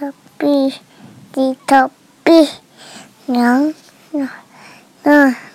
topi di tepi. Yang nah nah. nah.